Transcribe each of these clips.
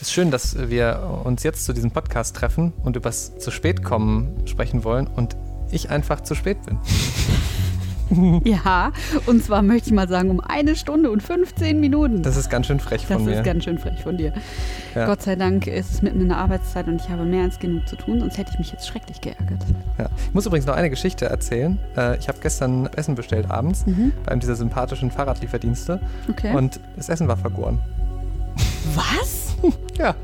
Es ist schön, dass wir uns jetzt zu diesem Podcast treffen und übers zu spät kommen sprechen wollen und ich einfach zu spät bin. Ja, und zwar möchte ich mal sagen, um eine Stunde und 15 Minuten. Das ist ganz schön frech von das mir. ist ganz schön frech von dir. Ja. Gott sei Dank ist es mitten in der Arbeitszeit und ich habe mehr als genug zu tun, sonst hätte ich mich jetzt schrecklich geärgert. Ja. Ich muss übrigens noch eine Geschichte erzählen. Äh, ich habe gestern Essen bestellt abends Mhm. bei einem dieser sympathischen Fahrradlieferdienste Okay. und das Essen war vergoren. Was? Ja.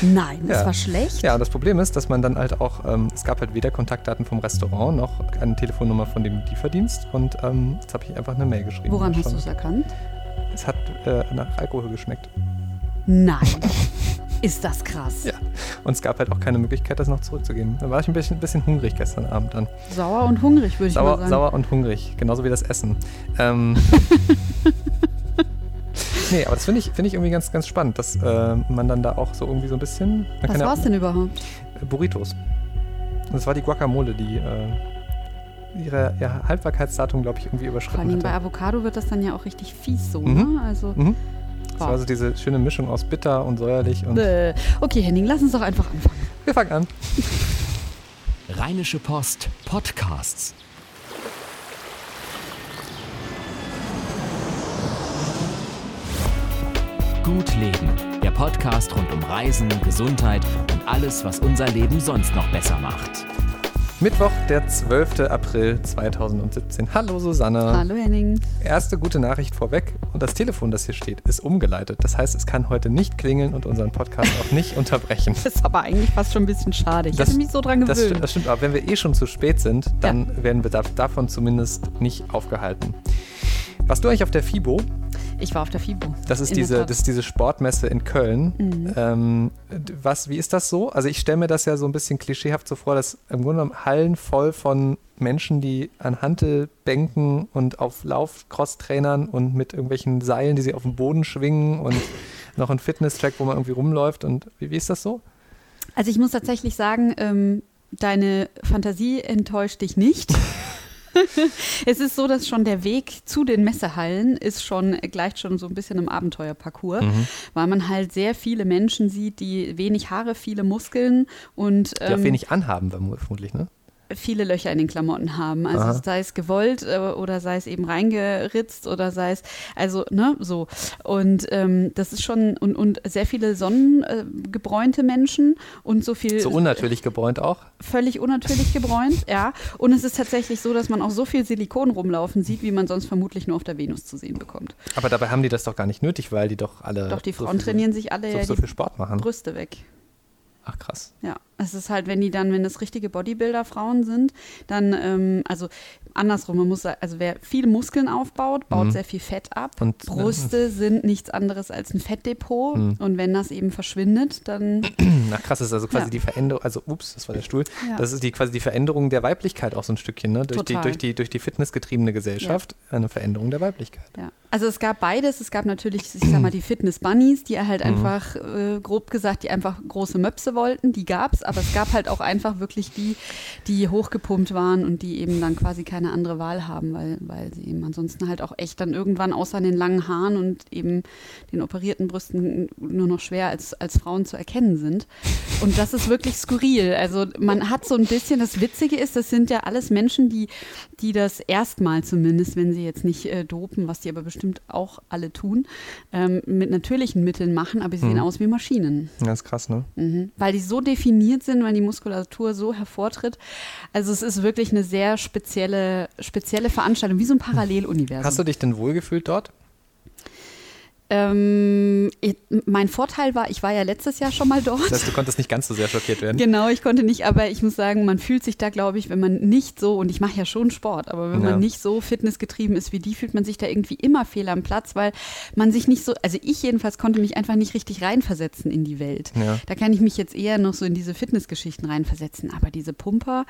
Nein, das Ja. war schlecht. Ja, und das Problem ist, dass man dann halt auch, ähm, es gab halt weder Kontaktdaten vom Restaurant noch eine Telefonnummer von dem Lieferdienst und ähm, jetzt habe ich einfach eine Mail geschrieben. Woran hast du es erkannt? Es hat äh, nach Alkohol geschmeckt. Nein. ist das krass. Ja. Und es gab halt auch keine Möglichkeit, das noch zurückzugeben. Da war ich ein bisschen, bisschen hungrig gestern Abend dann. Sauer und hungrig, würde ich mal Sauer, sagen. sauer und hungrig, genauso wie das Essen. Ähm, nee, aber das finde ich, finde ich irgendwie ganz, ganz spannend, dass äh, man dann da auch so irgendwie so ein bisschen. Man Was kann war es ja, denn überhaupt? äh, Burritos. Und das war die Guacamole, die äh, ihre, ihr Haltbarkeitsdatum, glaube ich, irgendwie Vor überschritten allem bei. Avocado wird das dann ja auch richtig fies so, Mhm. ne? Also, Mhm. Das war so diese schöne Mischung aus bitter und säuerlich. Und Bäh. okay, Henning, lass uns doch einfach anfangen. wir fangen an. Rheinische Post Podcasts. Gut Leben, der Podcast rund um Reisen, Gesundheit und alles, was unser Leben sonst noch besser macht. Mittwoch, der 12. April 2017. Hallo Susanne. Hallo Henning. Erste gute Nachricht vorweg. Und das Telefon, das hier steht, ist umgeleitet. Das heißt, es kann heute nicht klingeln und unseren Podcast auch nicht unterbrechen. Das ist aber eigentlich fast schon ein bisschen schade. Ich Das- hätte mich so dran Das, gewöhnt. das stimmt, aber wenn wir eh schon zu spät sind, dann werden wir da, davon zumindest nicht aufgehalten. Warst du eigentlich auf der FIBO? Ich war auf der FIBO. Das ist, diese, das ist diese Sportmesse in Köln. Mhm. Ähm, was, wie ist das so? Also ich stelle mir das ja so ein bisschen klischeehaft so vor, dass im Grunde genommen Hallen voll von Menschen, die an Hantelbänken und auf Laufcross-Trainern und mit irgendwelchen Seilen, die sie auf dem Boden schwingen und noch ein Fitness-Track, wo man irgendwie rumläuft. Und wie, wie ist das so? Also ich muss tatsächlich sagen, ähm, deine Fantasie enttäuscht dich nicht. es ist so, dass schon der Weg zu den Messehallen ist schon, gleicht schon so ein bisschen im Abenteuerparcours, Mhm. weil man halt sehr viele Menschen sieht, die wenig Haare, viele Muskeln und Die auch ähm, wenig anhaben, vermutlich, ne? Viele Löcher in den Klamotten haben. Also Aha. sei es gewollt äh, oder sei es eben reingeritzt oder sei es, also, ne, so. Und ähm, das ist schon, und, und sehr viele sonnengebräunte Menschen und so viel So unnatürlich gebräunt auch. völlig unnatürlich gebräunt, ja. Und es ist tatsächlich so, dass man auch so viel Silikon rumlaufen sieht, wie man sonst vermutlich nur auf der Venus zu sehen bekommt. Aber dabei haben die das doch gar nicht nötig, weil die doch alle. Doch die Äh, so Frauen viel- trainieren sich alle so, ja so viel Sport machen. Brüste weg. Ach krass. Ja, es ist halt, wenn die dann, wenn das richtige Bodybuilder-Frauen sind, dann, ähm, also andersrum, man muss also wer viele Muskeln aufbaut, baut Mhm. sehr viel Fett ab. Und- Brüste sind nichts anderes als ein Fettdepot Mhm. und wenn das eben verschwindet, dann Na krass, das ist also quasi Ja. die Veränderung, also ups, das war der Stuhl. Ja. Das ist die quasi die Veränderung der Weiblichkeit auch so ein Stückchen, ne? Durch die, Total. durch die, durch die fitnessgetriebene Gesellschaft eine Veränderung der Weiblichkeit. Ja, also es gab beides. Es gab natürlich, ich sag mal, die Fitness-Bunnies, die Mhm. halt einfach, äh, grob gesagt, die einfach große Möpse wollten. Die gab's, aber es gab halt auch einfach wirklich die, die hochgepumpt waren und die eben dann quasi keine andere Wahl haben, weil, weil sie eben ansonsten halt auch echt dann irgendwann außer den langen Haaren und eben den operierten Brüsten nur noch schwer als, als Frauen zu erkennen sind. Und das ist wirklich skurril. Also man hat so ein bisschen, das Witzige ist, das sind ja alles Menschen, die, die das erstmal zumindest, wenn sie jetzt nicht äh, dopen, was die aber bestimmt auch alle tun, ähm, mit natürlichen Mitteln machen, aber sie sehen Mhm. aus wie Maschinen. Das ist krass, ne? Mhm. Weil die so definiert sind, weil die Muskulatur so hervortritt. Also es ist wirklich eine sehr spezielle, spezielle Veranstaltung, wie so ein Paralleluniversum. Hast du dich denn wohlgefühlt dort? Ähm, ich, mein Vorteil war, ich war ja letztes Jahr schon mal dort. Das heißt, du konntest nicht ganz so sehr schockiert werden. Genau, ich konnte nicht, aber ich muss sagen, man fühlt sich da, glaube ich, wenn man nicht so, und ich mache ja schon Sport, aber wenn Ja. man nicht so fitnessgetrieben ist wie die, fühlt man sich da irgendwie immer fehl am Platz, weil man sich nicht so, also ich jedenfalls konnte mich einfach nicht richtig reinversetzen in die Welt. Ja. Da kann ich mich jetzt eher noch so in diese Fitnessgeschichten reinversetzen, aber diese Pumper,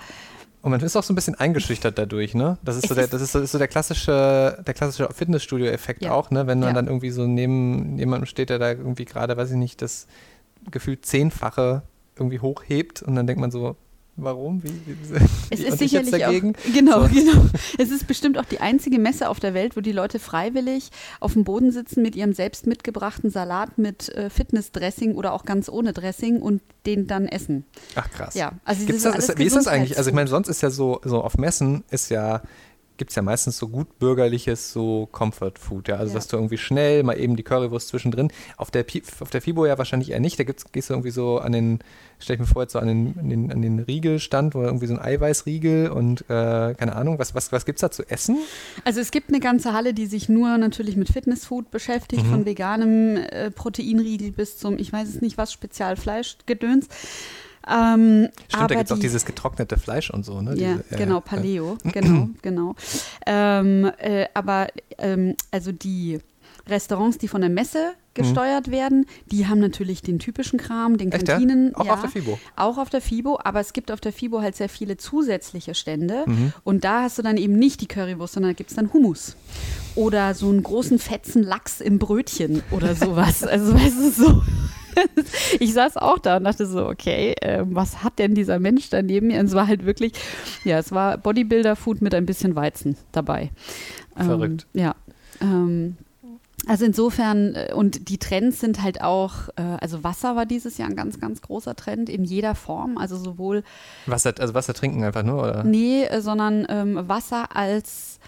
Und man ist auch so ein bisschen eingeschüchtert dadurch, ne? Das ist, Es so der, das ist, so, ist so der klassische, der klassische Fitnessstudio-Effekt Ja. auch, ne? Wenn man Ja. dann irgendwie so neben jemandem steht, der da irgendwie gerade, weiß ich nicht, das gefühlt zehnfache irgendwie hochhebt und dann denkt man so, Warum? Wie, wie, Es ist sicherlich dagegen? auch, genau, So. genau. Es ist bestimmt auch die einzige Messe auf der Welt, wo die Leute freiwillig auf dem Boden sitzen mit ihrem selbst mitgebrachten Salat mit äh, Fitnessdressing oder auch ganz ohne Dressing und den dann essen. Ach krass. Ja, also Gibt's das ist wie ist das eigentlich? Also ich meine, sonst ist ja so, so auf Messen ist ja, gibt es ja meistens so gut bürgerliches, so Comfort Food, ja. Also Ja. dass du irgendwie schnell mal eben die Currywurst zwischendrin. Auf der, Pi- auf der FIBO ja wahrscheinlich eher nicht. Da gibt's, gehst du irgendwie so an den, stell ich mir vor, jetzt so an den, an den, an den Riegelstand, wo irgendwie so ein Eiweißriegel und äh, keine Ahnung, was, was, was gibt's da zu essen? Also es gibt eine ganze Halle, die sich nur natürlich mit Fitnessfood beschäftigt, Mhm. von veganem äh, Proteinriegel bis zum, ich weiß es nicht was, Spezialfleischgedöns. Ähm, Stimmt, da gibt es auch die- dieses getrocknete Fleisch und so, ne? Ja, Diese, äh, genau, äh, Paleo, genau, genau. Ähm, äh, aber ähm, also die Restaurants, die von der Messe gesteuert werden, die haben natürlich den typischen Kram, den Mhm. Echt, ja? Kantinen. Auch ja, auf der FIBO. Auch auf der FIBO, aber es gibt auf der FIBO halt sehr viele zusätzliche Stände. Mhm. Und da hast du dann eben nicht die Currywurst, sondern da gibt es dann Hummus. Oder so einen großen fetzen Lachs im Brötchen oder sowas. Also weißt du, so. Ich saß auch da und dachte so, okay, ähm, was hat denn dieser Mensch da neben mir? Und es war halt wirklich, ja, es war Bodybuilder-Food mit ein bisschen Weizen dabei. Verrückt. Ähm, ja. Ähm, also insofern, äh, und die Trends sind halt auch, äh, also Wasser war dieses Jahr ein ganz, ganz großer Trend in jeder Form. Also sowohl, Wasser, also Wasser trinken einfach nur, oder? nee, äh, sondern ähm, Wasser als,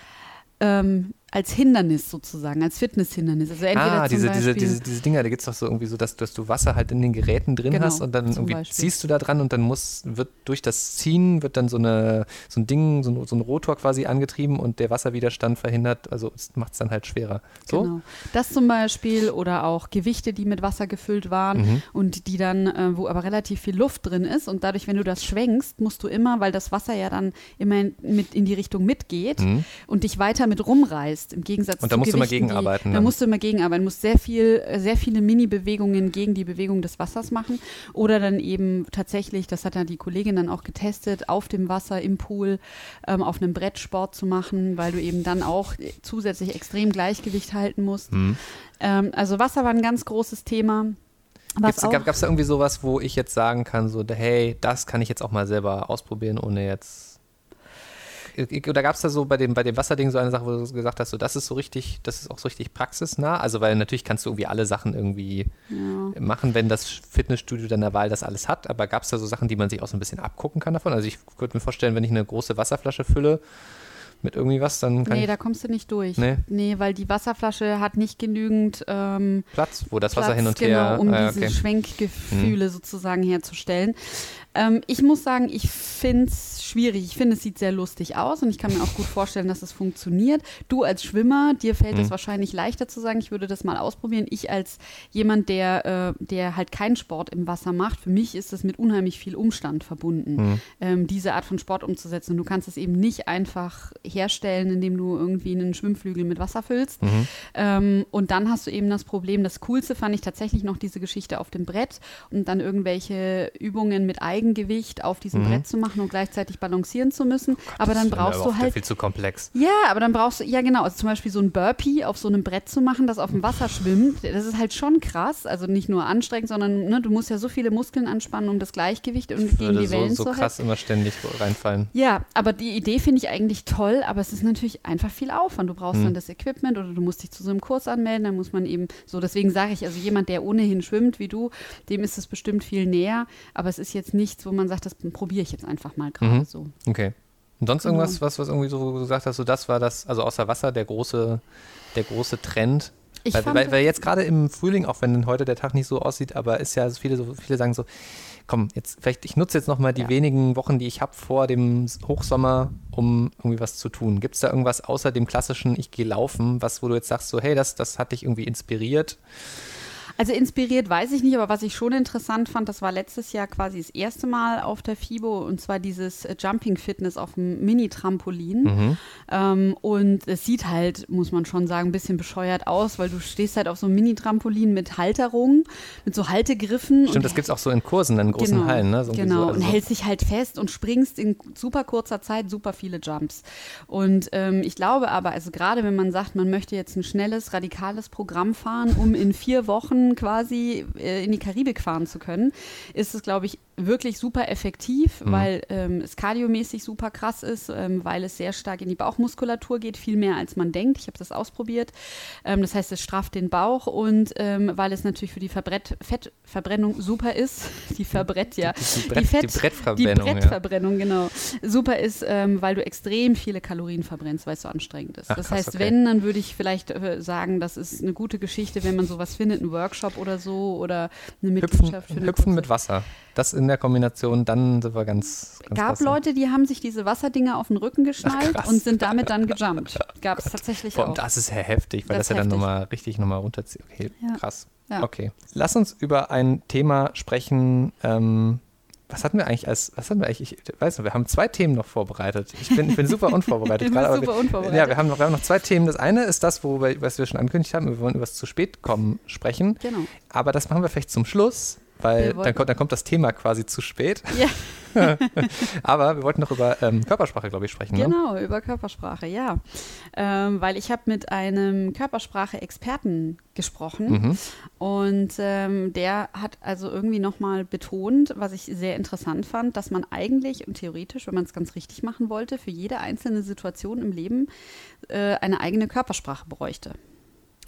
ähm, als Hindernis sozusagen, als Fitnesshindernis. Also entweder Ah, diese, diese, Beispiel, diese, diese Dinger, da gibt es doch so irgendwie so, dass, dass du Wasser halt in den Geräten drin Genau, hast und dann irgendwie Beispiel. ziehst du da dran und dann muss, wird durch das Ziehen wird dann so eine so ein Ding, so ein, so ein Rotor quasi angetrieben und der Wasserwiderstand verhindert, also macht es dann halt schwerer. So? Genau. Das zum Beispiel oder auch Gewichte, die mit Wasser gefüllt waren Mhm. und die dann, äh, wo aber relativ viel Luft drin ist und dadurch, wenn du das schwenkst, musst du immer, weil das Wasser ja dann immer in, mit in die Richtung mitgeht Mhm. und dich weiter mit rumreißt, im Gegensatz Und da zu musst du immer Gewichten, gegenarbeiten Die, da dann. musst du immer gegenarbeiten, musst sehr viel, äh, sehr viele Mini-Bewegungen gegen die Bewegung des Wassers machen oder dann eben tatsächlich, das hat ja die Kollegin dann auch getestet, auf dem Wasser im Pool ähm, auf einem Brett Sport zu machen, weil du eben dann auch zusätzlich extrem Gleichgewicht halten musst. Mhm. Ähm, also Wasser war ein ganz großes Thema. Gab es da irgendwie sowas, wo ich jetzt sagen kann, so, hey, das kann ich jetzt auch mal selber ausprobieren, ohne jetzt. Oder gab es da so bei dem, bei dem Wasserding so eine Sache, wo du gesagt hast, so, das ist so richtig, das ist auch so richtig praxisnah? Also, weil natürlich kannst du irgendwie alle Sachen irgendwie ja. machen, wenn das Fitnessstudio deiner Wahl das alles hat. Aber gab es da so Sachen, die man sich auch so ein bisschen abgucken kann davon? Also, ich könnte mir vorstellen, wenn ich eine große Wasserflasche fülle mit irgendwie was, dann kann Nee, da kommst du nicht durch. Nee? Nee, weil die Wasserflasche hat nicht genügend ähm, Platz, wo das Wasser Platz, hin und genau, her. um ah, diese okay. Schwenkgefühle sozusagen herzustellen. Ähm, ich muss sagen, ich finde es schwierig. Ich finde, es sieht sehr lustig aus und ich kann mir auch gut vorstellen, dass es funktioniert. Du als Schwimmer, dir fällt es Mhm. wahrscheinlich leichter zu sagen, ich würde das mal ausprobieren. Ich als jemand, der, äh, der halt keinen Sport im Wasser macht, für mich ist das mit unheimlich viel Umstand verbunden, Mhm. ähm, diese Art von Sport umzusetzen. Und du kannst es eben nicht einfach herstellen, indem du irgendwie einen Schwimmflügel mit Wasser füllst. Mhm. Ähm, und dann hast du eben das Problem, das Coolste fand ich tatsächlich noch diese Geschichte auf dem Brett und dann irgendwelche Übungen mit Eigengewicht auf diesem Mhm. Brett zu machen und gleichzeitig balancieren zu müssen. aber dann Das wäre mir brauchst aber du halt. viel zu komplex. Ja, aber dann brauchst du, ja genau, also zum Beispiel so ein Burpee auf so einem Brett zu machen, das auf dem Wasser schwimmt, das ist halt schon krass. Also nicht nur anstrengend, sondern ne, du musst ja so viele Muskeln anspannen, um das Gleichgewicht und gegen die so, Wellen so zu halten. krass immer ständig reinfallen. Ja, aber die Idee finde ich eigentlich toll, aber es ist natürlich einfach viel Aufwand. Du brauchst Hm. dann das Equipment oder du musst dich zu so einem Kurs anmelden, dann muss man eben so, deswegen sage ich, also jemand, der ohnehin schwimmt wie du, dem ist es bestimmt viel näher, aber es ist jetzt nichts, wo man sagt, das probiere ich jetzt einfach mal gerade Mhm. so. Okay. Und sonst Genau. irgendwas, was, was irgendwie so gesagt hast, so das war das, also außer Wasser, der große, der große Trend. Ich weil, fand weil, weil jetzt gerade im Frühling, auch wenn heute der Tag nicht so aussieht, aber ist ja so viele, so viele sagen so, komm, jetzt vielleicht, ich nutze jetzt nochmal die Ja. wenigen Wochen, die ich habe vor dem Hochsommer, um irgendwie was zu tun. Gibt es da irgendwas außer dem klassischen, ich gehe laufen, was, wo du jetzt sagst, so, hey, das, das hat dich irgendwie inspiriert? Also inspiriert weiß ich nicht, aber was ich schon interessant fand, das war letztes Jahr quasi das erste Mal auf der FIBO und zwar dieses äh, Jumping Fitness auf dem Mini-Trampolin. Mhm. Ähm, und es sieht halt, muss man schon sagen, ein bisschen bescheuert aus, weil du stehst halt auf so einem Mini-Trampolin mit Halterung, mit so Haltegriffen. Stimmt, und das gibt es auch so in Kursen, in großen genau, Hallen, ne? So genau, so, also und hältst dich halt fest und springst in super kurzer Zeit super viele Jumps. Und ähm, ich glaube aber, also gerade wenn man sagt, man möchte jetzt ein schnelles, radikales Programm fahren, um in vier Wochen quasi äh, in die Karibik fahren zu können, ist es, glaube ich, wirklich super effektiv, Mhm. weil ähm, es kardiomäßig super krass ist, ähm, weil es sehr stark in die Bauchmuskulatur geht, viel mehr als man denkt. Ich habe das ausprobiert. Ähm, das heißt, es strafft den Bauch und ähm, weil es natürlich für die Verbrett Fettverbrennung super ist, die Verbrett, ja. Die, Fett- die Brettverbrennung. Die Brettverbrennung, genau. Super ist, ähm, weil du extrem viele Kalorien verbrennst, weil es so anstrengend ist. Ach, das krass, heißt, okay. wenn, dann würde ich vielleicht äh, sagen, das ist eine gute Geschichte, wenn man sowas findet, einen Workshop oder so oder eine ja. Mitgliedschaft für Hüpfen, eine Hüpfen mit Wasser. Das in der Kombination, dann sind wir ganz. ganz gab klasse. Leute, die haben sich diese Wasserdinger auf den Rücken geschnallt krass. und sind damit dann gejumpt. Gab es tatsächlich Boah, auch. das ist ja heftig, weil das, Das ja dann nochmal richtig nochmal runterzieht. Okay, Ja. krass. Ja. Okay. Lass uns über ein Thema sprechen. Ähm, was hatten wir eigentlich als, was hatten wir eigentlich, ich weiß nicht, wir haben zwei Themen noch vorbereitet. Ich bin, ich bin super unvorbereitet gerade. aber super wir, unvorbereitet. Ja, wir haben, noch, wir haben noch zwei Themen. Das eine ist das, wo wir, was wir schon angekündigt haben, wir wollen über das zu spät kommen sprechen. Genau. Aber das machen wir vielleicht zum Schluss, weil dann kommt, dann kommt das Thema quasi zu spät. Ja, Aber wir wollten noch über ähm, Körpersprache, glaube ich, sprechen. Ne? genau, über Körpersprache, ja. Ähm, weil ich habe mit einem Körpersprache-Experten gesprochen Mhm. und ähm, der hat also irgendwie nochmal betont, was ich sehr interessant fand, dass man eigentlich und theoretisch, wenn man es ganz richtig machen wollte, für jede einzelne Situation im Leben äh, eine eigene Körpersprache bräuchte.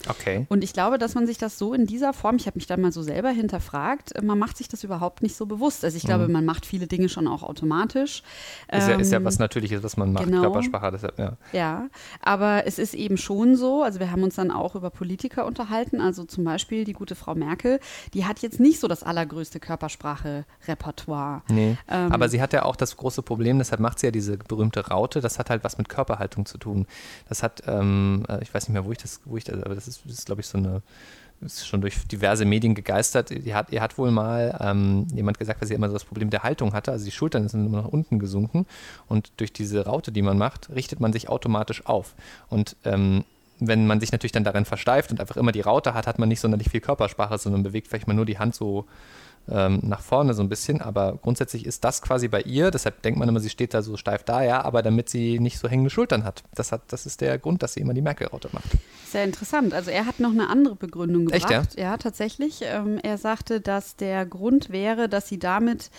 Okay. Und ich glaube, dass man sich das so in dieser Form, ich habe mich da mal so selber hinterfragt, äh, man macht sich das überhaupt nicht so bewusst. Also ich glaube, man macht viele Dinge schon auch automatisch. Mhm. Ist ja, ist ja Ähm, was Natürliches, was man macht, genau. Körpersprache. Deshalb, ja. Ja, aber es ist eben schon so, also wir haben uns dann auch über Politiker unterhalten, also zum Beispiel die gute Frau Merkel, die hat jetzt nicht so das allergrößte Körpersprache-Repertoire. Nee. Ähm, Aber sie hat ja auch das große Problem, deshalb macht sie ja diese berühmte Raute, das hat halt was mit Körperhaltung zu tun. Das hat, ähm, äh, ich weiß nicht mehr, wo ich das, wo ich das, aber das das ist glaube ich, so eine, ist schon durch diverse Medien gegeistert. Die hat, ihr hat wohl mal ähm, jemand gesagt, dass sie immer so das Problem der Haltung hatte. Also die Schultern sind immer nach unten gesunken und durch diese Raute, die man macht, richtet man sich automatisch auf. Und ähm, wenn man sich natürlich dann darin versteift und einfach immer die Raute hat, hat man nicht sonderlich viel Körpersprache, sondern bewegt vielleicht mal nur die Hand so ähm, nach vorne so ein bisschen, aber grundsätzlich ist das quasi bei ihr, deshalb denkt man immer, sie steht da so steif da, ja, aber damit sie nicht so hängende Schultern hat. Das, hat, das ist der Grund, dass sie immer die Merkel-Raute macht. Sehr interessant. Also er hat noch eine andere Begründung Echt, gebracht. ja? tatsächlich. Ähm, er sagte, dass der Grund wäre, dass sie damit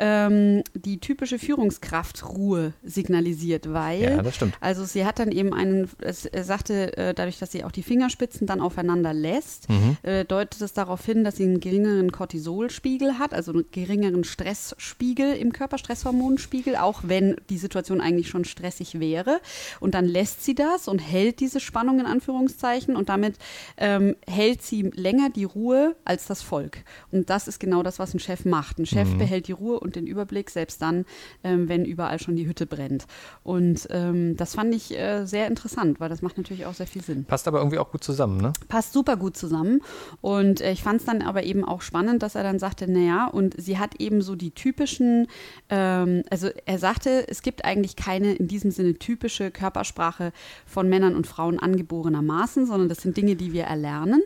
ähm, die typische Führungskraftruhe signalisiert, weil Ja, das stimmt. also sie hat dann eben einen, es, sagte, äh, dadurch, dass sie auch die Fingerspitzen dann aufeinander lässt, Mhm. äh, deutet es darauf hin, dass sie einen geringeren Cortisolspiegel hat, also einen geringeren Stressspiegel im Körper, Stresshormonspiegel, auch wenn die Situation eigentlich schon stressig wäre. Und dann lässt sie das und hält diese Spannung in Anführungszeichen und damit ähm, hält sie länger die Ruhe als das Volk. Und das ist genau das, was ein Chef macht. Ein Chef behält die Ruhe und den Überblick, selbst dann, ähm, wenn überall schon die Hütte brennt. Und ähm, das fand ich äh, sehr interessant, weil das macht natürlich auch sehr viel Sinn Passt aber irgendwie auch gut zusammen, ne? passt super gut zusammen. Und äh, ich fand es dann aber eben auch spannend, dass er dann sagte, naja, und sie hat eben so die typischen, ähm, also er sagte, es gibt eigentlich keine in diesem Sinne typische Körpersprache von Männern und Frauen angeborenermaßen, sondern das sind Dinge, die wir erlernen.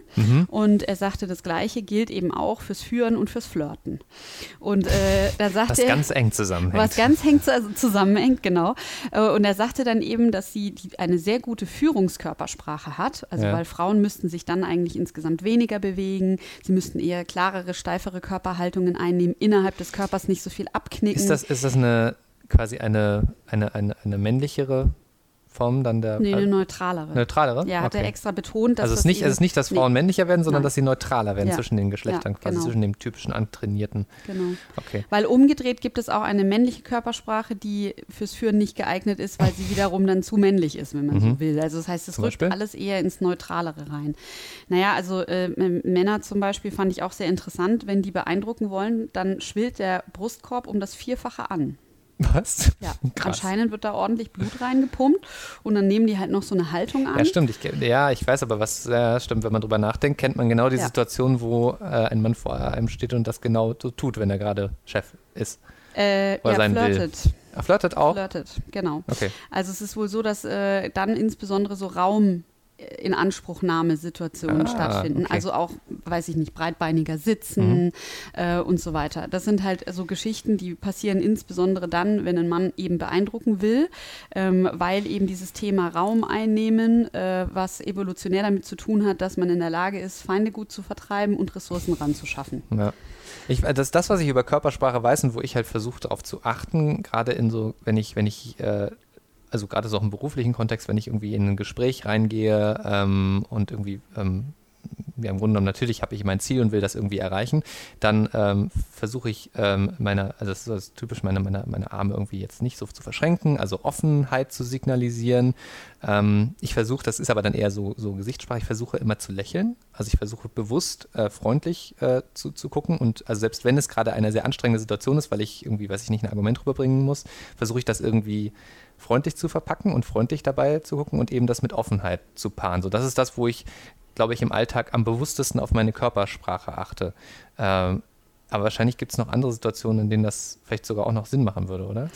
Und er sagte, das Gleiche gilt eben auch fürs Führen und fürs Flirten. Und äh, da sagte Was ganz eng zusammenhängt. was ganz hängt, also zusammenhängt, genau. Äh, Und er sagte dann eben, dass sie eine sehr gute Führungskörpersprache hat. Also Ja. weil Frauen müssten sich dann eigentlich insgesamt weniger bewegen. Sie müssten eher klarere, steifere Körperhaltungen einnehmen, innerhalb des Körpers nicht so viel abknicken. ist, das, ist das eine quasi eine, eine, eine, eine männlichere Form dann der nee, eine neutralere. neutralere? Ja, hat er Okay. extra betont, dass Also es ist nicht, es ist nicht, dass nee, Frauen männlicher werden, sondern Nein. dass sie neutraler werden Ja. zwischen den Geschlechtern, Ja, quasi genau. zwischen dem typischen antrainierten. Genau. Okay. Weil umgedreht gibt es auch eine männliche Körpersprache, die fürs Führen nicht geeignet ist, weil sie wiederum dann zu männlich ist, wenn man so will. Also das heißt, es Mhm. Rückt alles eher ins Neutralere rein. Naja, also äh, Männer zum Beispiel fand ich auch sehr interessant. Wenn die beeindrucken wollen, dann schwillt der Brustkorb um das Vierfache an. Was? Ja, Krass. anscheinend wird da ordentlich Blut reingepumpt und dann nehmen die halt noch so eine Haltung an. Ja, stimmt. Ich, ja, ich weiß aber, was ja, stimmt. Wenn man drüber nachdenkt, kennt man genau die Ja. Situation, wo äh, ein Mann vor einem steht und das genau so tut, wenn er gerade Chef ist. Äh, Oder ja, sein will. flirtet. Er flirtet auch? Flirtet, genau. Okay. Also es ist wohl so, dass äh, dann insbesondere so Raum Inanspruchnahmesituationen Ah, stattfinden. okay. Also auch, weiß ich nicht, breitbeiniger Sitzen äh, und so weiter. Das sind halt so Geschichten, die passieren insbesondere dann, wenn ein Mann eben beeindrucken will, ähm, weil eben dieses Thema Raum einnehmen, äh, was evolutionär damit zu tun hat, dass man in der Lage ist, Feinde gut zu vertreiben und Ressourcen ranzuschaffen. Ja. Ich, äh, das ist das, was ich über Körpersprache weiß und wo ich halt versuche darauf zu achten, gerade in so, wenn ich, wenn ich, äh, also gerade so auch im beruflichen Kontext, wenn ich irgendwie in ein Gespräch reingehe ähm, und irgendwie, ähm, ja, im Grunde genommen natürlich habe ich mein Ziel und will das irgendwie erreichen, dann ähm, versuche ich ähm, meine, also das ist typisch, meine, meine, meine Arme irgendwie jetzt nicht so zu verschränken, also Offenheit zu signalisieren. Ähm, ich versuche, das ist aber dann eher so, so Gesichtssprache, ich versuche immer zu lächeln. Also ich versuche bewusst äh, freundlich äh, zu, zu gucken und also selbst wenn es gerade eine sehr anstrengende Situation ist, weil ich irgendwie, weiß ich nicht, ein Argument rüberbringen muss, versuche ich das irgendwie freundlich zu verpacken und freundlich dabei zu gucken und eben das mit Offenheit zu paaren. So, das ist das, wo ich, glaube ich, im Alltag am bewusstesten auf meine Körpersprache achte. Ähm, aber wahrscheinlich gibt es noch andere Situationen, in denen das vielleicht sogar auch noch Sinn machen würde, oder?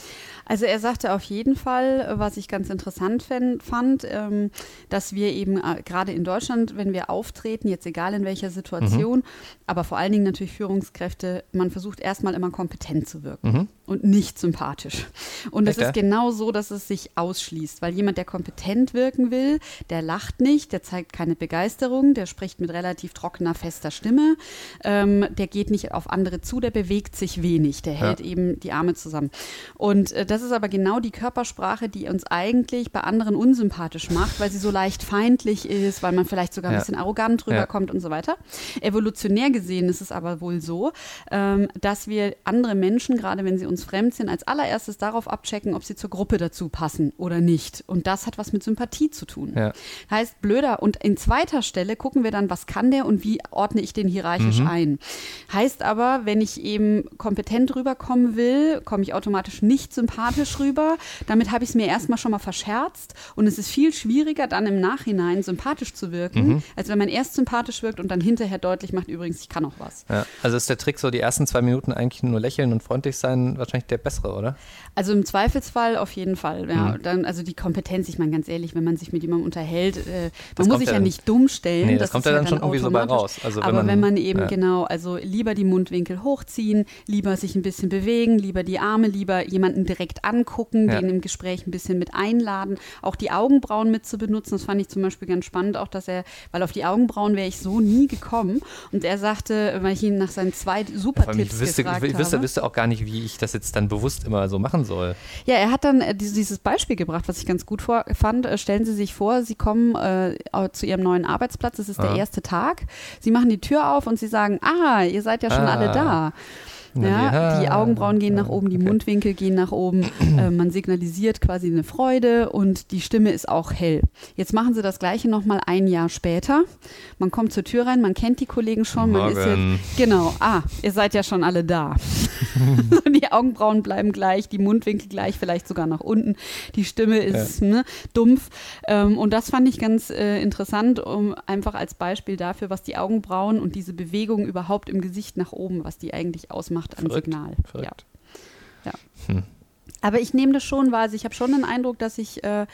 Also er sagte auf jeden Fall, was ich ganz interessant fand, ähm, dass wir eben äh, gerade in Deutschland, wenn wir auftreten, jetzt egal in welcher Situation, aber vor allen Dingen natürlich Führungskräfte, man versucht erstmal immer kompetent zu wirken Mhm. Und nicht sympathisch. Und es ja? ist genau so, dass es sich ausschließt, weil jemand, der kompetent wirken will, der lacht nicht, der zeigt keine Begeisterung, der spricht mit relativ trockener, fester Stimme, ähm, der geht nicht auf andere zu, der bewegt sich wenig, der hält eben die Arme zusammen. Und äh, das ist aber genau die Körpersprache, die uns eigentlich bei anderen unsympathisch macht, weil sie so leicht feindlich ist, weil man vielleicht sogar ein Ja. bisschen arrogant rüberkommt und so weiter. Evolutionär gesehen ist es aber wohl so, ähm, dass wir andere Menschen, gerade wenn sie uns fremd sind, als allererstes darauf abchecken, ob sie zur Gruppe dazu passen oder nicht. Und das hat was mit Sympathie zu tun. Ja. Heißt blöder. Und in zweiter Stelle gucken wir dann, was kann der und wie ordne ich den Mhm. hierarchisch ein. Heißt aber, wenn ich eben kompetent rüberkommen will, komme ich automatisch nicht sympathisch rüber. Damit habe ich es mir erstmal schon mal verscherzt. Und es ist viel schwieriger, dann im Nachhinein sympathisch zu wirken, Mhm. als wenn man erst sympathisch wirkt und dann hinterher deutlich macht, übrigens, ich kann auch was. Ja. Also ist der Trick so, die ersten zwei Minuten eigentlich nur lächeln und freundlich sein, wahrscheinlich der bessere, oder? Also im Zweifelsfall auf jeden Fall. Ja. Mhm. Dann, also die Kompetenz, ich meine ganz ehrlich, wenn man sich mit jemandem unterhält, äh, man Das muss kommt sich ja ja dann- nicht dumm stellen. Nee, das kommt ist ja dann schon irgendwie so bei raus. Also wenn Aber man- wenn man eben ja. genau, also lieber die Mundwinkel hochziehen, lieber sich ein bisschen bewegen, lieber die Arme, lieber jemanden direkt angucken, Ja. den im Gespräch ein bisschen mit einladen, auch die Augenbrauen mit zu benutzen. Das fand ich zum Beispiel ganz spannend, auch dass er, weil auf die Augenbrauen wäre ich so nie gekommen. Und er sagte, weil ich ihn nach seinen zwei super Vor allem, ich Tipps wüsste, gefragt ich wüsste, habe. wüsste auch gar nicht, wie ich das jetzt dann bewusst immer so machen soll. Ja, er hat dann äh, dieses, Beispiel gebracht, was ich ganz gut vor, fand. Äh, stellen Sie sich vor, Sie kommen äh, zu Ihrem neuen Arbeitsplatz, es ist der Ah. erste Tag. Sie machen die Tür auf und Sie sagen, ah, ihr seid ja schon Ah. alle da. Ja, die Augenbrauen gehen ja, nach oben, die okay. Mundwinkel gehen nach oben. Äh, man signalisiert quasi eine Freude und die Stimme ist auch hell. Jetzt machen sie das Gleiche nochmal ein Jahr später. Man kommt zur Tür rein, man kennt die Kollegen schon. Man ist jetzt, genau, ah, ihr seid ja schon alle da. die Augenbrauen bleiben gleich, die Mundwinkel gleich, vielleicht sogar nach unten. Die Stimme ist ne, dumpf. Ähm, und das fand ich ganz äh, interessant, um einfach als Beispiel dafür, was die Augenbrauen und diese Bewegung überhaupt im Gesicht nach oben, was die eigentlich ausmacht an Verrückt, Signal. Ja. Verrückt. Aber ich nehme das schon wahr. Also ich habe schon den Eindruck, dass ich äh,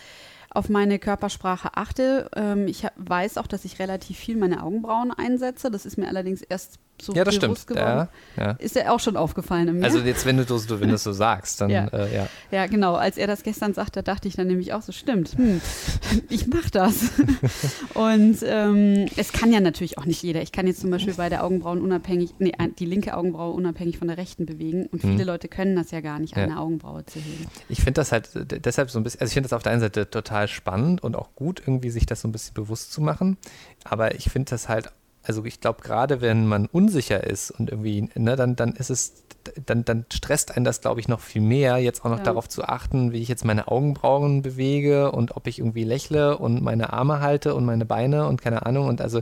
auf meine Körpersprache achte. Ähm, ich hab, weiß auch, dass ich relativ viel meine Augenbrauen einsetze. Das ist mir allerdings erst so Ja, das stimmt. geworden. Ja, ja. Ist ja auch schon aufgefallen im Also jetzt, wenn du das, wenn du es so sagst, dann Ja. Äh, ja. Ja, genau. Als er das gestern sagte, dachte ich dann nämlich auch so, stimmt, hm, ich mach das. Und ähm, es kann ja natürlich auch nicht jeder. Ich kann jetzt zum Beispiel bei der Augenbrauen unabhängig, nee, die linke Augenbraue unabhängig von der rechten bewegen. Und viele Hm. Leute können das ja gar nicht, eine Augenbraue zu heben. Ich finde das halt äh, deshalb so ein bisschen, also ich finde das auf der einen Seite total spannend und auch gut, irgendwie sich das so ein bisschen bewusst zu machen. Aber ich finde das halt, also ich glaube, gerade wenn man unsicher ist und irgendwie, ne, dann, dann ist es, dann, dann stresst einen das, glaube ich, noch viel mehr, jetzt auch noch Ja. darauf zu achten, wie ich jetzt meine Augenbrauen bewege und ob ich irgendwie lächle und meine Arme halte und meine Beine und keine Ahnung. Und also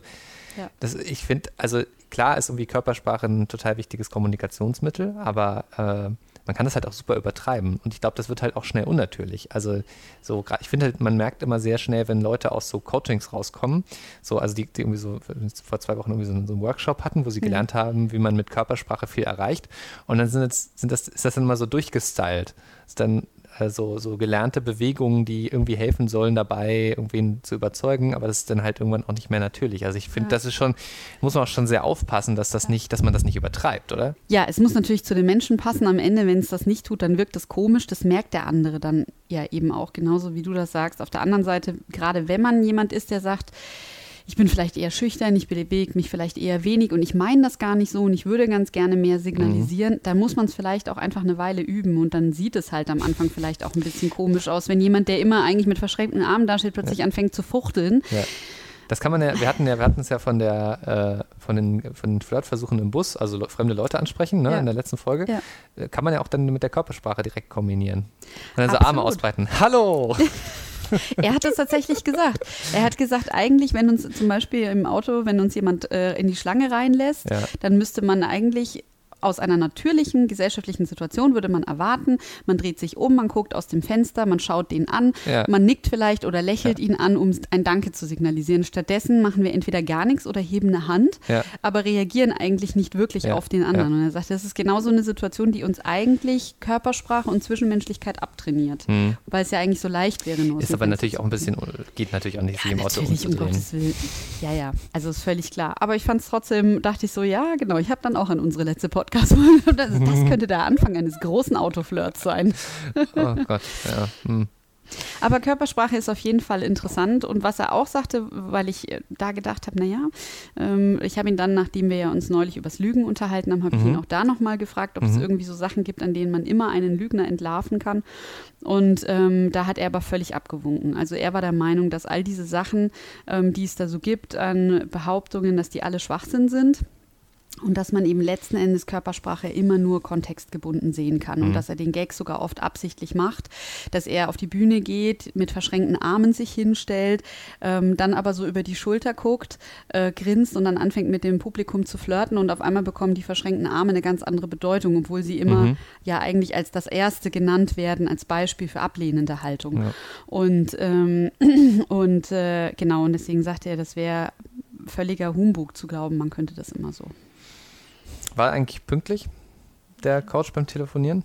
Ja. das, ich finde, also klar ist irgendwie Körpersprache ein total wichtiges Kommunikationsmittel, aber äh, man kann das halt auch super übertreiben. Und ich glaube, das wird halt auch schnell unnatürlich. Also so, ich finde halt, man merkt immer sehr schnell, wenn Leute aus so Coachings rauskommen, so, also die, die irgendwie so vor zwei Wochen irgendwie so, einen- so einen Workshop hatten, wo sie gelernt haben, wie man mit Körpersprache viel erreicht. Und dann sind, jetzt, sind das, ist das dann immer so durchgestylt. Ist dann, äh, so, so gelernte Bewegungen, die irgendwie helfen sollen, dabei irgendwen zu überzeugen, aber das ist dann halt irgendwann auch nicht mehr natürlich. Also ich finde, Ja. das ist schon, muss man auch schon sehr aufpassen, dass das nicht, dass man das nicht übertreibt, oder? Ja, es muss natürlich zu den Menschen passen. Am Ende, wenn es das nicht tut, dann wirkt das komisch. Das merkt der andere dann ja eben auch genauso, wie du das sagst. Auf der anderen Seite, gerade wenn man jemand ist, der sagt, ich bin vielleicht eher schüchtern, ich bewege mich vielleicht eher wenig und ich meine das gar nicht so und ich würde ganz gerne mehr signalisieren, dann muss man es vielleicht auch einfach eine Weile üben und dann sieht es halt am Anfang vielleicht auch ein bisschen komisch aus, wenn jemand, der immer eigentlich mit verschränkten Armen dasteht, plötzlich anfängt zu fuchteln. Ja. Das kann man ja, wir hatten ja, wir hatten es ja von der, äh, von den, von den Flirtversuchen im Bus, also le fremde Leute ansprechen, ne, Ja. in der letzten Folge. Ja. Äh, Kann man ja auch dann mit der Körpersprache direkt kombinieren. Und dann so Arme Absolut. ausbreiten. Hallo! Er hat es tatsächlich gesagt. Er hat gesagt, eigentlich, wenn uns zum Beispiel im Auto, wenn uns jemand äh, in die Schlange reinlässt, Ja. dann müsste man eigentlich aus einer natürlichen gesellschaftlichen Situation würde man erwarten, man dreht sich um, man guckt aus dem Fenster, man schaut den an, Ja. man nickt vielleicht oder lächelt ihn an, um ein Danke zu signalisieren. Stattdessen machen wir entweder gar nichts oder heben eine Hand, Ja. aber reagieren eigentlich nicht wirklich Ja, auf den anderen. ja. Und er sagt, das ist genau so eine Situation, die uns eigentlich Körpersprache und Zwischenmenschlichkeit abtrainiert, Hm. weil es ja eigentlich so leicht wäre. Nur Ist aber natürlich auch ein bisschen, geht natürlich auch nicht, sich im Auto Natürlich, um. Gottes Willen. Ja, ja, also ist völlig klar. Aber ich fand es trotzdem, dachte ich so, ja, genau, ich habe dann auch an unsere letzte Podcast-Folge, das, das könnte der Anfang eines großen Autoflirts sein. Oh Gott, ja. Hm. Aber Körpersprache ist auf jeden Fall interessant. Und was er auch sagte, weil ich da gedacht habe, naja, ähm, ich habe ihn dann, nachdem wir ja uns neulich übers Lügen unterhalten haben, habe ich Mhm. ihn auch da nochmal gefragt, ob es Mhm. irgendwie so Sachen gibt, an denen man immer einen Lügner entlarven kann. Und ähm, da hat er aber völlig abgewunken. Also er war der Meinung, dass all diese Sachen, ähm, die es da so gibt an Behauptungen, dass die alle Schwachsinn sind. Und dass man eben letzten Endes Körpersprache immer nur kontextgebunden sehen kann und Mhm. dass er den Gag sogar oft absichtlich macht, dass er auf die Bühne geht, mit verschränkten Armen sich hinstellt, ähm, dann aber so über die Schulter guckt, äh, grinst und dann anfängt mit dem Publikum zu flirten und auf einmal bekommen die verschränkten Arme eine ganz andere Bedeutung, obwohl sie immer Mhm. ja eigentlich als das Erste genannt werden, als Beispiel für ablehnende Haltung. Ja. Und, ähm, und äh, genau, und deswegen sagte er, das wäre völliger Humbug zu glauben, man könnte das immer so. War er eigentlich pünktlich, der Coach beim Telefonieren?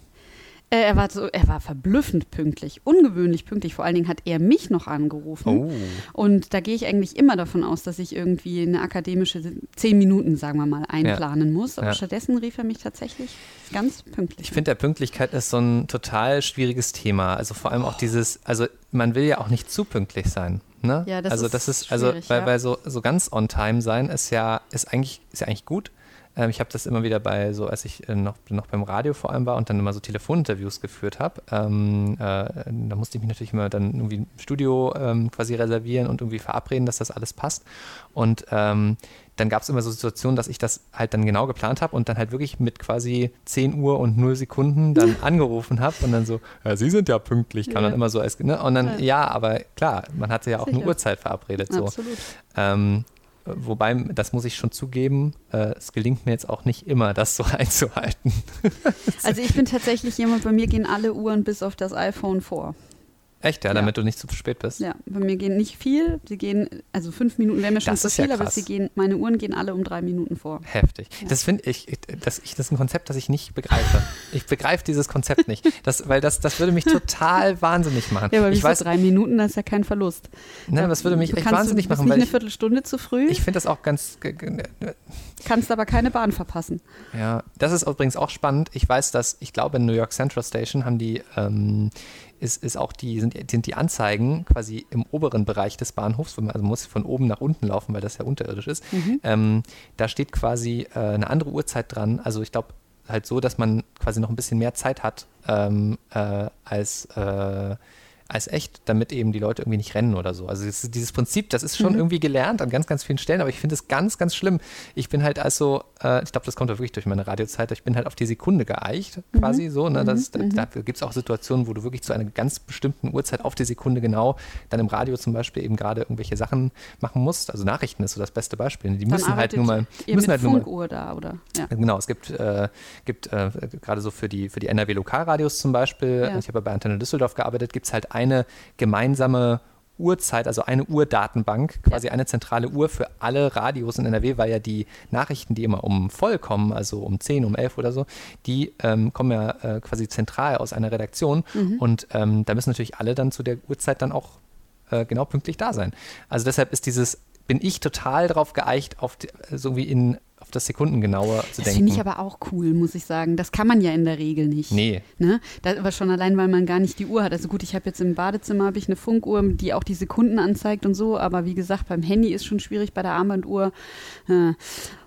Äh, er, war so, er war verblüffend pünktlich, ungewöhnlich pünktlich. Vor allen Dingen hat er mich noch angerufen. Oh. Und da gehe ich eigentlich immer davon aus, dass ich irgendwie eine akademische zehn Minuten, sagen wir mal, einplanen muss. Aber Ja. stattdessen rief er mich tatsächlich ganz pünktlich. Ich finde, der Pünktlichkeit ist so ein total schwieriges Thema. Also vor allem auch dieses, also man will ja auch nicht zu pünktlich sein. Ne? Ja, das also ist das ist, also weil, ja. weil so, so ganz on time sein ist ja, ist eigentlich, ist ja eigentlich gut. Ähm, ich habe das immer wieder bei so, als ich äh, noch, noch beim Radio vor allem war und dann immer so Telefoninterviews geführt habe. Ähm, äh, da musste ich mich natürlich immer dann irgendwie ein Studio ähm, quasi reservieren und irgendwie verabreden, dass das alles passt. Und ähm, dann gab es immer so Situationen, dass ich das halt dann genau geplant habe und dann halt wirklich mit quasi 10 Uhr und 0 Sekunden dann angerufen habe und dann so, ja, Sie sind ja pünktlich, kam Ja. dann immer so als, ne? Und dann, ja. aber klar, man hatte ja auch eine Sicher. Uhrzeit verabredet. So. Absolut. Ähm, wobei, das muss ich schon zugeben, äh, es gelingt mir jetzt auch nicht immer, das so einzuhalten. Also ich bin tatsächlich jemand, bei mir gehen alle Uhren bis auf das iPhone vor. Echt, ja, Ja. damit du nicht zu spät bist. Ja, bei mir gehen nicht viel. Sie gehen, also fünf Minuten wäre mir schon Das zu ist ja viel, aber sie gehen, meine Uhren gehen alle um drei Minuten vor. Heftig. Ja. Das finde ich, das, ich, das ist ein Konzept, das ich nicht begreife. Ich begreife dieses Konzept nicht. Das, weil das, das würde mich total wahnsinnig machen. Ja, aber ich weiß, drei Minuten, das ist ja kein Verlust. ne, das würde mich echt wahnsinnig du machen, nicht weil eine ich, Viertelstunde zu früh, ich finde das auch ganz, kannst aber keine Bahn verpassen. Ja, das ist übrigens auch spannend. Ich weiß, dass, ich glaube, in New York Central Station haben die, ähm, ist, ist auch die, sind, sind die Anzeigen quasi im oberen Bereich des Bahnhofs, wo man also muss von oben nach unten laufen, weil das ja unterirdisch ist. Mhm. Ähm, da steht quasi äh, eine andere Uhrzeit dran. Also ich glaube halt so, dass man quasi noch ein bisschen mehr Zeit hat ähm, äh, als äh, als echt, damit eben die Leute irgendwie nicht rennen oder so. Also dieses Prinzip, das ist schon Mhm. irgendwie gelernt an ganz, ganz vielen Stellen, aber ich finde es ganz, ganz schlimm. Ich bin halt also, äh, ich glaube, das kommt ja wirklich durch meine Radiozeit, ich bin halt auf die Sekunde geeicht, quasi so. Ne? Das, Mhm. Da gibt es auch Situationen, wo du wirklich zu einer ganz bestimmten Uhrzeit auf die Sekunde genau dann im Radio zum Beispiel eben gerade irgendwelche Sachen machen musst. Also Nachrichten ist so das beste Beispiel. Die Dann müssen halt nur mal, Ihr müssen halt nur mal Funkuhr da, oder? Ja. Genau, es gibt, äh, gibt äh, gerade so für die, für die NRW-Lokalradios zum Beispiel, Ja. ich habe ja bei Antenne Düsseldorf gearbeitet, gibt es halt eine gemeinsame Uhrzeit, also eine Uhrdatenbank, quasi eine zentrale Uhr für alle Radios in NRW, weil ja die Nachrichten, die immer um voll kommen, also um 10, um 11 oder so, die ähm, kommen ja äh, quasi zentral aus einer Redaktion Mhm. und ähm, da müssen natürlich alle dann zu der Uhrzeit dann auch äh, genau pünktlich da sein. Also deshalb ist dieses, bin ich total drauf geeicht, auf die, so wie in auf das Sekundengenaue zu Das denken. finde ich aber auch cool, muss ich sagen. Das kann man ja in der Regel nicht. Nee. Ne? Das, aber schon allein, weil man gar nicht die Uhr hat. Also gut, ich habe jetzt im Badezimmer habe ich eine Funkuhr, die auch die Sekunden anzeigt und so. Aber wie gesagt, beim Handy ist schon schwierig, bei der Armbanduhr. Äh,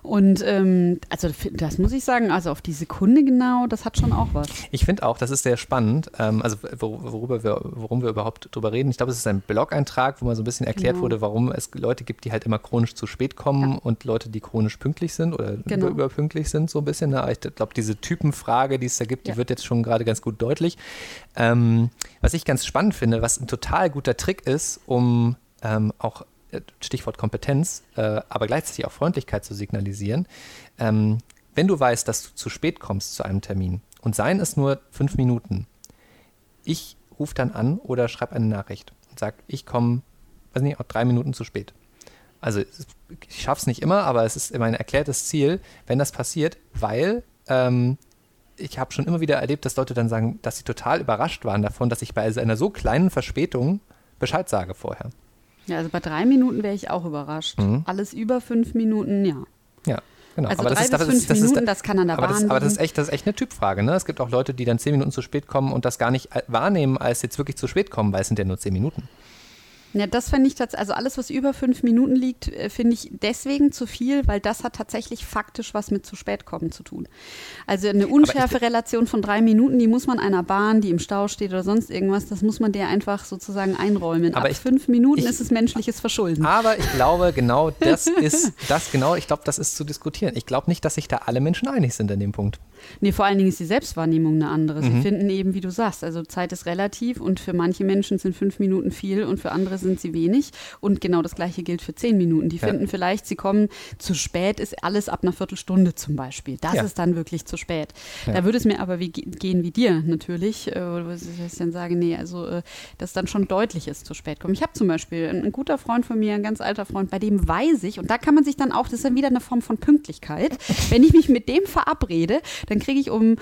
Und ähm, also das muss ich sagen, also auf die Sekunde genau, das hat schon auch was. Ich finde auch, das ist sehr spannend, ähm, also wor- worüber wir, worum wir überhaupt drüber reden. Ich glaube, es ist ein Blog-Eintrag, wo mal so ein bisschen erklärt Genau. wurde, warum es Leute gibt, die halt immer chronisch zu spät kommen Ja. und Leute, die chronisch pünktlich sind oder Genau. über, überpünktlich sind, so ein bisschen. Ne? Ich glaube, diese Typenfrage, die es da gibt, die Ja. wird jetzt schon gerade ganz gut deutlich. Ähm, was ich ganz spannend finde, was ein total guter Trick ist, um ähm, auch Stichwort Kompetenz, äh, aber gleichzeitig auch Freundlichkeit zu signalisieren. Ähm, wenn du weißt, dass du zu spät kommst zu einem Termin und seien es nur fünf Minuten, ich rufe dann an oder schreibe eine Nachricht und sage, ich komme, weiß nicht, auch drei Minuten zu spät. Also ich schaffe es nicht immer, aber es ist immer ein erklärtes Ziel, wenn das passiert, weil ähm, ich habe schon immer wieder erlebt, dass Leute dann sagen, dass sie total überrascht waren davon, dass ich bei einer so kleinen Verspätung Bescheid sage vorher. Ja, also bei drei Minuten wäre ich auch überrascht. Mhm. Alles über fünf Minuten, ja. Ja, genau. Also aber drei das ist, bis das fünf das Minuten, ist, das kann an der aber das, Bahn aber das ist echt, das ist echt eine Typfrage. Ne? Es gibt auch Leute, die dann zehn Minuten zu spät kommen und das gar nicht äh, wahrnehmen, als jetzt wirklich zu spät kommen, weil es sind ja nur zehn Minuten. Ja, das fände ich tatsächlich, also alles, was über fünf Minuten liegt, äh, finde ich deswegen zu viel, weil das hat tatsächlich faktisch was mit zu spät kommen zu tun. Also eine unschärfe Relation von drei Minuten, die muss man einer Bahn, die im Stau steht oder sonst irgendwas, das muss man der einfach sozusagen einräumen. Aber Ab ich- fünf Minuten ich- ist es menschliches Verschulden. Aber ich glaube, genau das ist, das genau, ich glaube, das ist zu diskutieren. Ich glaube nicht, dass sich da alle Menschen einig sind an dem Punkt. Nee, vor allen Dingen ist die Selbstwahrnehmung eine andere. Sie Mhm. finden eben, wie du sagst, also Zeit ist relativ und für manche Menschen sind fünf Minuten viel und für andere sind sie wenig. Und genau das gleiche gilt für zehn Minuten. Die Ja. finden vielleicht, sie kommen zu spät, ist alles ab einer Viertelstunde zum Beispiel. Das Ja. ist dann wirklich zu spät. Ja. Da würde es mir aber wie, gehen wie dir natürlich, äh, wo ich dann sage, nee, also äh, das dann schon deutlich ist, zu spät kommen. Ich habe zum Beispiel ein, ein guter Freund von mir, ein ganz alter Freund, bei dem weiß ich, und da kann man sich dann auch, das ist dann wieder eine Form von Pünktlichkeit, wenn ich mich mit dem verabrede, dann kriege ich um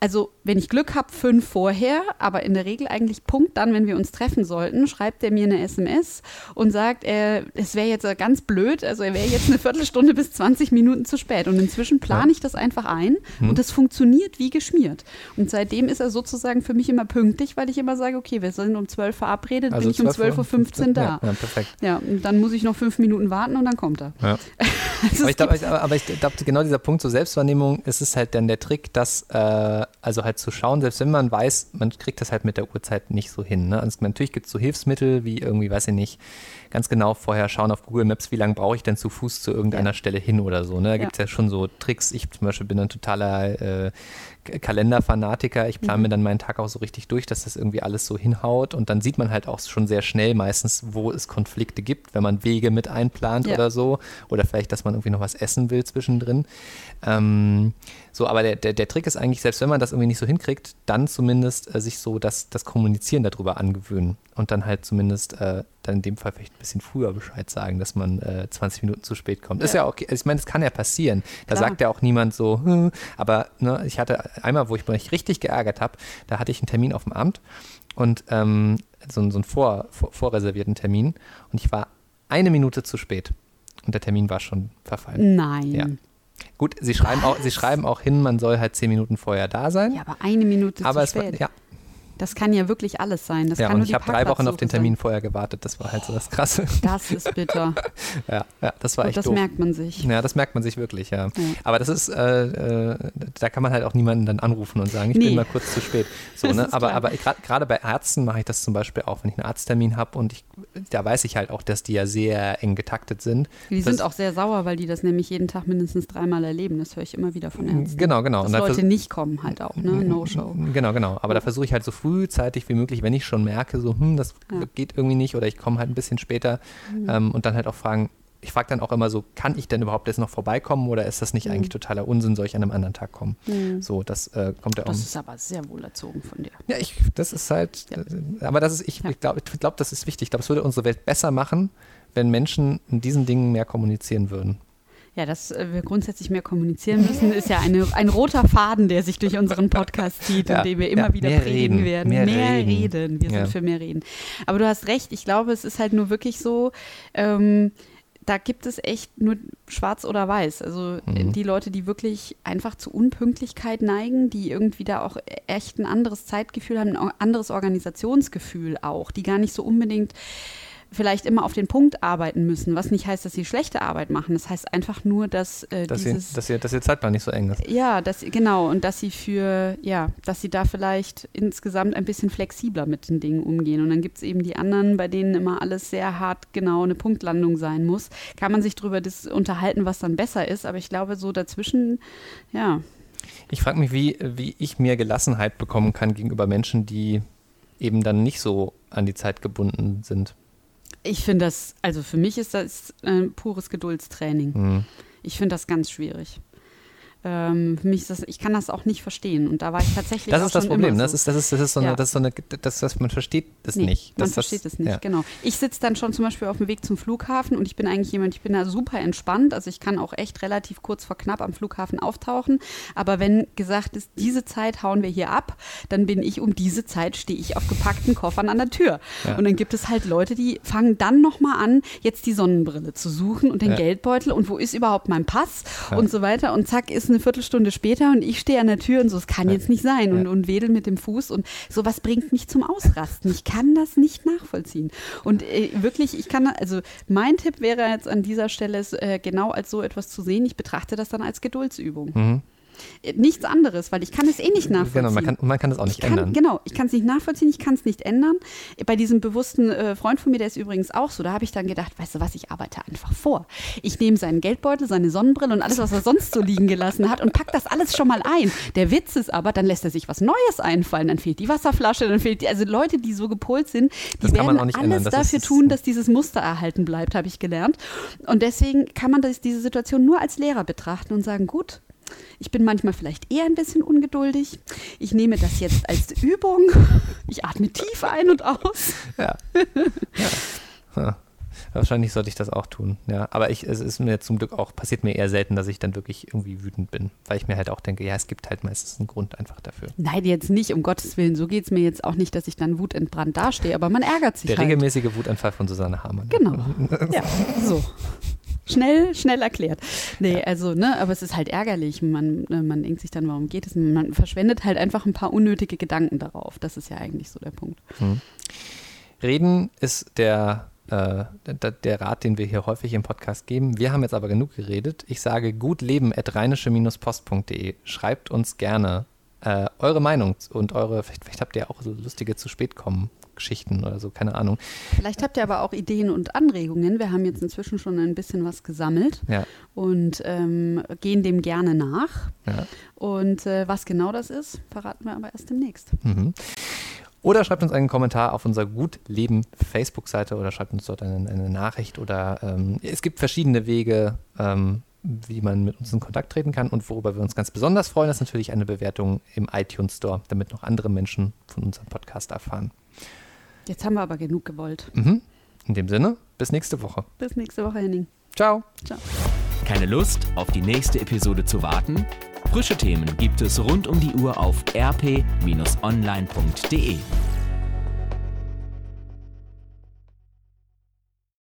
also wenn ich Glück habe, fünf vorher, aber in der Regel eigentlich Punkt dann, wenn wir uns treffen sollten, schreibt er mir eine SMS und sagt, er, es wäre jetzt ganz blöd, also er wäre jetzt eine Viertelstunde bis 20 Minuten zu spät. Und inzwischen plane ich das einfach ein Hm. und das funktioniert wie geschmiert. Und seitdem ist er sozusagen für mich immer pünktlich, weil ich immer sage, okay, wir sind um 12 verabredet, bin ich um 12.15 Uhr da. Ja, ja, perfekt. Ja, und dann muss ich noch fünf Minuten warten und dann kommt er. Ja. Also Aber ich aber ich glaube, genau dieser Punkt zur Selbstwahrnehmung, ist es halt dann der Trick, dass, äh, also halt zu schauen, selbst wenn man weiß, man kriegt das halt mit der Uhrzeit nicht so hin. Ne? Also natürlich gibt es so Hilfsmittel, wie irgendwie, weiß ich nicht, ganz genau vorher schauen auf Google Maps, wie lange brauche ich denn zu Fuß zu irgendeiner Ja. Stelle hin oder so. Ne? Da Ja. gibt es ja schon so Tricks. Ich zum Beispiel bin ein totaler äh, Kalenderfanatiker. Ich Mhm. plane mir dann meinen Tag auch so richtig durch, dass das irgendwie alles so hinhaut. Und dann sieht man halt auch schon sehr schnell meistens, wo es Konflikte gibt, wenn man Wege mit einplant Ja. oder so. Oder vielleicht, dass man irgendwie noch was essen will zwischendrin. Ähm, so, aber der, der, der Trick ist eigentlich, selbst wenn man das irgendwie nicht so hinkriegt, dann zumindest äh, sich so das, das Kommunizieren darüber angewöhnen. Und dann halt zumindest äh, dann in dem Fall vielleicht ein bisschen früher Bescheid sagen, dass man äh, 20 Minuten zu spät kommt. Ist Ja. ja okay. Also ich meine, das kann ja passieren. Da Klar. sagt ja auch niemand so, hm. aber ne, ich hatte einmal, wo ich mich richtig geärgert habe, da hatte ich einen Termin auf dem Amt und ähm, so, einen- so einen vor, vor, vorreservierten Termin und ich war eine Minute zu spät. Und der Termin war schon verfallen. Nein. Ja. Gut, sie schreiben, auch, sie schreiben auch hin, man soll halt zehn Minuten vorher da sein. Ja, aber eine Minute aber zu es war, spät. ja, Das kann ja wirklich alles sein. Das ja kann und ich habe drei Wochen auf den Termin vorher gewartet. Das war halt so das Krasse. Sein. Das ist bitter. ja, ja, das war Und echt das doof. merkt man sich. Ja, das merkt man sich wirklich, ja. Ja. Aber das ist, äh, äh, da kann man halt auch niemanden dann anrufen und sagen, ich Nee. bin mal kurz zu spät. So, ne? Aber, klar. aber gerade bei Ärzten mache ich das zum Beispiel auch, wenn ich einen Arzttermin habe und ich, da weiß ich halt auch, dass die ja sehr eng getaktet sind. Die Das- sind auch sehr sauer, weil die das nämlich jeden Tag mindestens dreimal erleben. Das höre ich immer wieder von Ärzten. Genau, genau. Dass Und Leute nicht kommen halt auch, ne? No-Show. Genau, genau. Aber da versuche ich halt so frühzeitig wie möglich, wenn ich schon merke, so, hm, das Ja. geht irgendwie nicht oder ich komme halt ein bisschen später ähm, und dann halt auch fragen, ich frage dann auch immer so, kann ich denn überhaupt jetzt noch vorbeikommen oder ist das nicht Mhm. eigentlich totaler Unsinn, soll ich an einem anderen Tag kommen? Mhm. So, das äh, kommt ja auch. Das ist aber sehr wohl erzogen von dir. Ja, ich, das ist halt, Ja. äh, aber das ist, ich, Ja. ich glaube, ich glaub, das ist wichtig. Ich glaube, es würde unsere Welt besser machen, wenn Menschen in diesen Dingen mehr kommunizieren würden. Ja, dass äh, wir grundsätzlich mehr kommunizieren müssen, ist ja eine, ein roter Faden, der sich durch unseren Podcast zieht Ja, und den wir immer ja, wieder mehr predigen reden, werden. mehr reden. reden. Wir Ja. sind für mehr Reden. Aber du hast recht, ich glaube, es ist halt nur wirklich so, ähm, da gibt es echt nur schwarz oder weiß. Also äh, Mhm. die Leute, die wirklich einfach zu Unpünktlichkeit neigen, die irgendwie da auch echt ein anderes Zeitgefühl haben, ein anderes Organisationsgefühl auch, die gar nicht so unbedingt vielleicht immer auf den Punkt arbeiten müssen, was nicht heißt, dass sie schlechte Arbeit machen. Das heißt einfach nur, dass, äh, Dass, ihr, dieses dass, ihr, dass ihr Zeitplan nicht so eng ist. ja, dass genau und dass sie für ja, dass sie da vielleicht insgesamt ein bisschen flexibler mit den Dingen umgehen und dann gibt es eben die anderen, bei denen immer alles sehr hart genau eine Punktlandung sein muss. Kann man sich darüber unterhalten, was dann besser ist, aber ich glaube so dazwischen, ja, Ich frage mich, wie, wie ich mehr Gelassenheit bekommen kann gegenüber Menschen, die eben dann nicht so an die Zeit gebunden sind. Ich finde das, also für mich ist das äh, pures Geduldstraining. Hm. Ich finde das ganz schwierig. Ähm, für mich ist das, ich kann das auch nicht verstehen und da war ich tatsächlich Das ist das Problem. Das so. ist, das ist, das ist so eine, Ja. das ist so eine, das, das, man versteht es Nee, nicht. Man Das- versteht das, es nicht, ja. genau. Ich sitze dann schon zum Beispiel auf dem Weg zum Flughafen und ich bin eigentlich jemand, ich bin da super entspannt. Also ich kann auch echt relativ kurz vor knapp am Flughafen auftauchen. Aber wenn gesagt ist, diese Zeit hauen wir hier ab, dann bin ich um diese Zeit, stehe ich auf gepackten Koffern an der Tür. Ja. Und dann gibt es halt Leute, die fangen dann nochmal an, jetzt die Sonnenbrille zu suchen und den. Geldbeutel und wo ist überhaupt mein Pass und so weiter. Und zack, ist eine Viertelstunde später und ich stehe an der Tür und so, es kann jetzt nicht sein. Und, und wedel mit dem Fuß und sowas bringt mich zum Ausrasten. Ich kann das nicht nachvollziehen. Und äh, wirklich, ich kann, also mein Tipp wäre jetzt an dieser Stelle, es äh, genau als so etwas zu sehen. Ich betrachte das dann als Geduldsübung. Mhm. Äh, Nichts anderes, weil ich kann es eh nicht nachvollziehen. Genau, man kann, man kann das auch nicht Ich kann, ändern. Genau, ich kann es nicht nachvollziehen, ich kann es nicht ändern. Bei diesem bewussten äh, Freund von mir, der ist übrigens auch so, da habe ich dann gedacht, weißt du was, ich arbeite einfach vor. Ich nehme seinen Geldbeutel, seine Sonnenbrille und alles, was er sonst so liegen gelassen hat und pack das alles schon mal ein. Der Witz ist aber, dann lässt er sich was Neues einfallen, dann fehlt die Wasserflasche, dann fehlt die, also Leute, die so gepolt sind, die Das werden alles ändern. Dafür tun, dass dieses Muster erhalten bleibt, habe ich gelernt. Und deswegen kann man das, diese Situation nur als Lehrer betrachten und sagen, gut, ich bin manchmal vielleicht eher ein bisschen ungeduldig. Ich nehme das jetzt als Übung. Ich atme tief ein und aus. Ja. ja. Wahrscheinlich sollte ich das auch tun. Ja, aber ich, es ist mir zum Glück auch, passiert mir eher selten, dass ich dann wirklich irgendwie wütend bin, weil ich mir halt auch denke, ja, es gibt halt meistens einen Grund einfach dafür. Nein, jetzt nicht, um Gottes Willen. So geht es mir jetzt auch nicht, dass ich dann wutentbrannt dastehe, aber man ärgert sich Der halt. regelmäßige Wutanfall von Susanne Hamann. Genau. Ja, so. Schnell, schnell erklärt. Nee, also, ne, aber es ist halt ärgerlich. Man, ne, man denkt sich dann, warum geht es? Man verschwendet halt einfach ein paar unnötige Gedanken darauf. Das ist ja eigentlich so der Punkt. Reden ist der, äh, der, der Rat, den wir hier häufig im Podcast geben. Wir haben jetzt aber genug geredet. Ich sage gutleben.rheinische-post.de. Schreibt uns gerne äh, eure Meinung und eure, vielleicht, vielleicht habt ihr auch so lustige zu spät kommen Geschichten oder so, keine Ahnung. Vielleicht habt ihr aber auch Ideen und Anregungen. Wir haben jetzt inzwischen schon ein bisschen was gesammelt Ja, und ähm, gehen dem gerne nach. ja. Und äh, was genau das ist, verraten wir aber erst demnächst. Mhm. Oder schreibt uns einen Kommentar auf unserer Gut Leben Facebook-Seite oder schreibt uns dort eine, eine Nachricht oder ähm, es gibt verschiedene Wege, ähm, wie man mit uns in Kontakt treten kann und worüber wir uns ganz besonders freuen, ist natürlich eine Bewertung im iTunes Store, damit noch andere Menschen von unserem Podcast erfahren. Jetzt haben wir aber genug gewollt. Mhm. In dem Sinne, bis nächste Woche. Bis nächste Woche, Henning. Ciao. Ciao. Keine Lust, auf die nächste Episode zu warten? Frische Themen gibt es rund um die Uhr auf rp-online.de.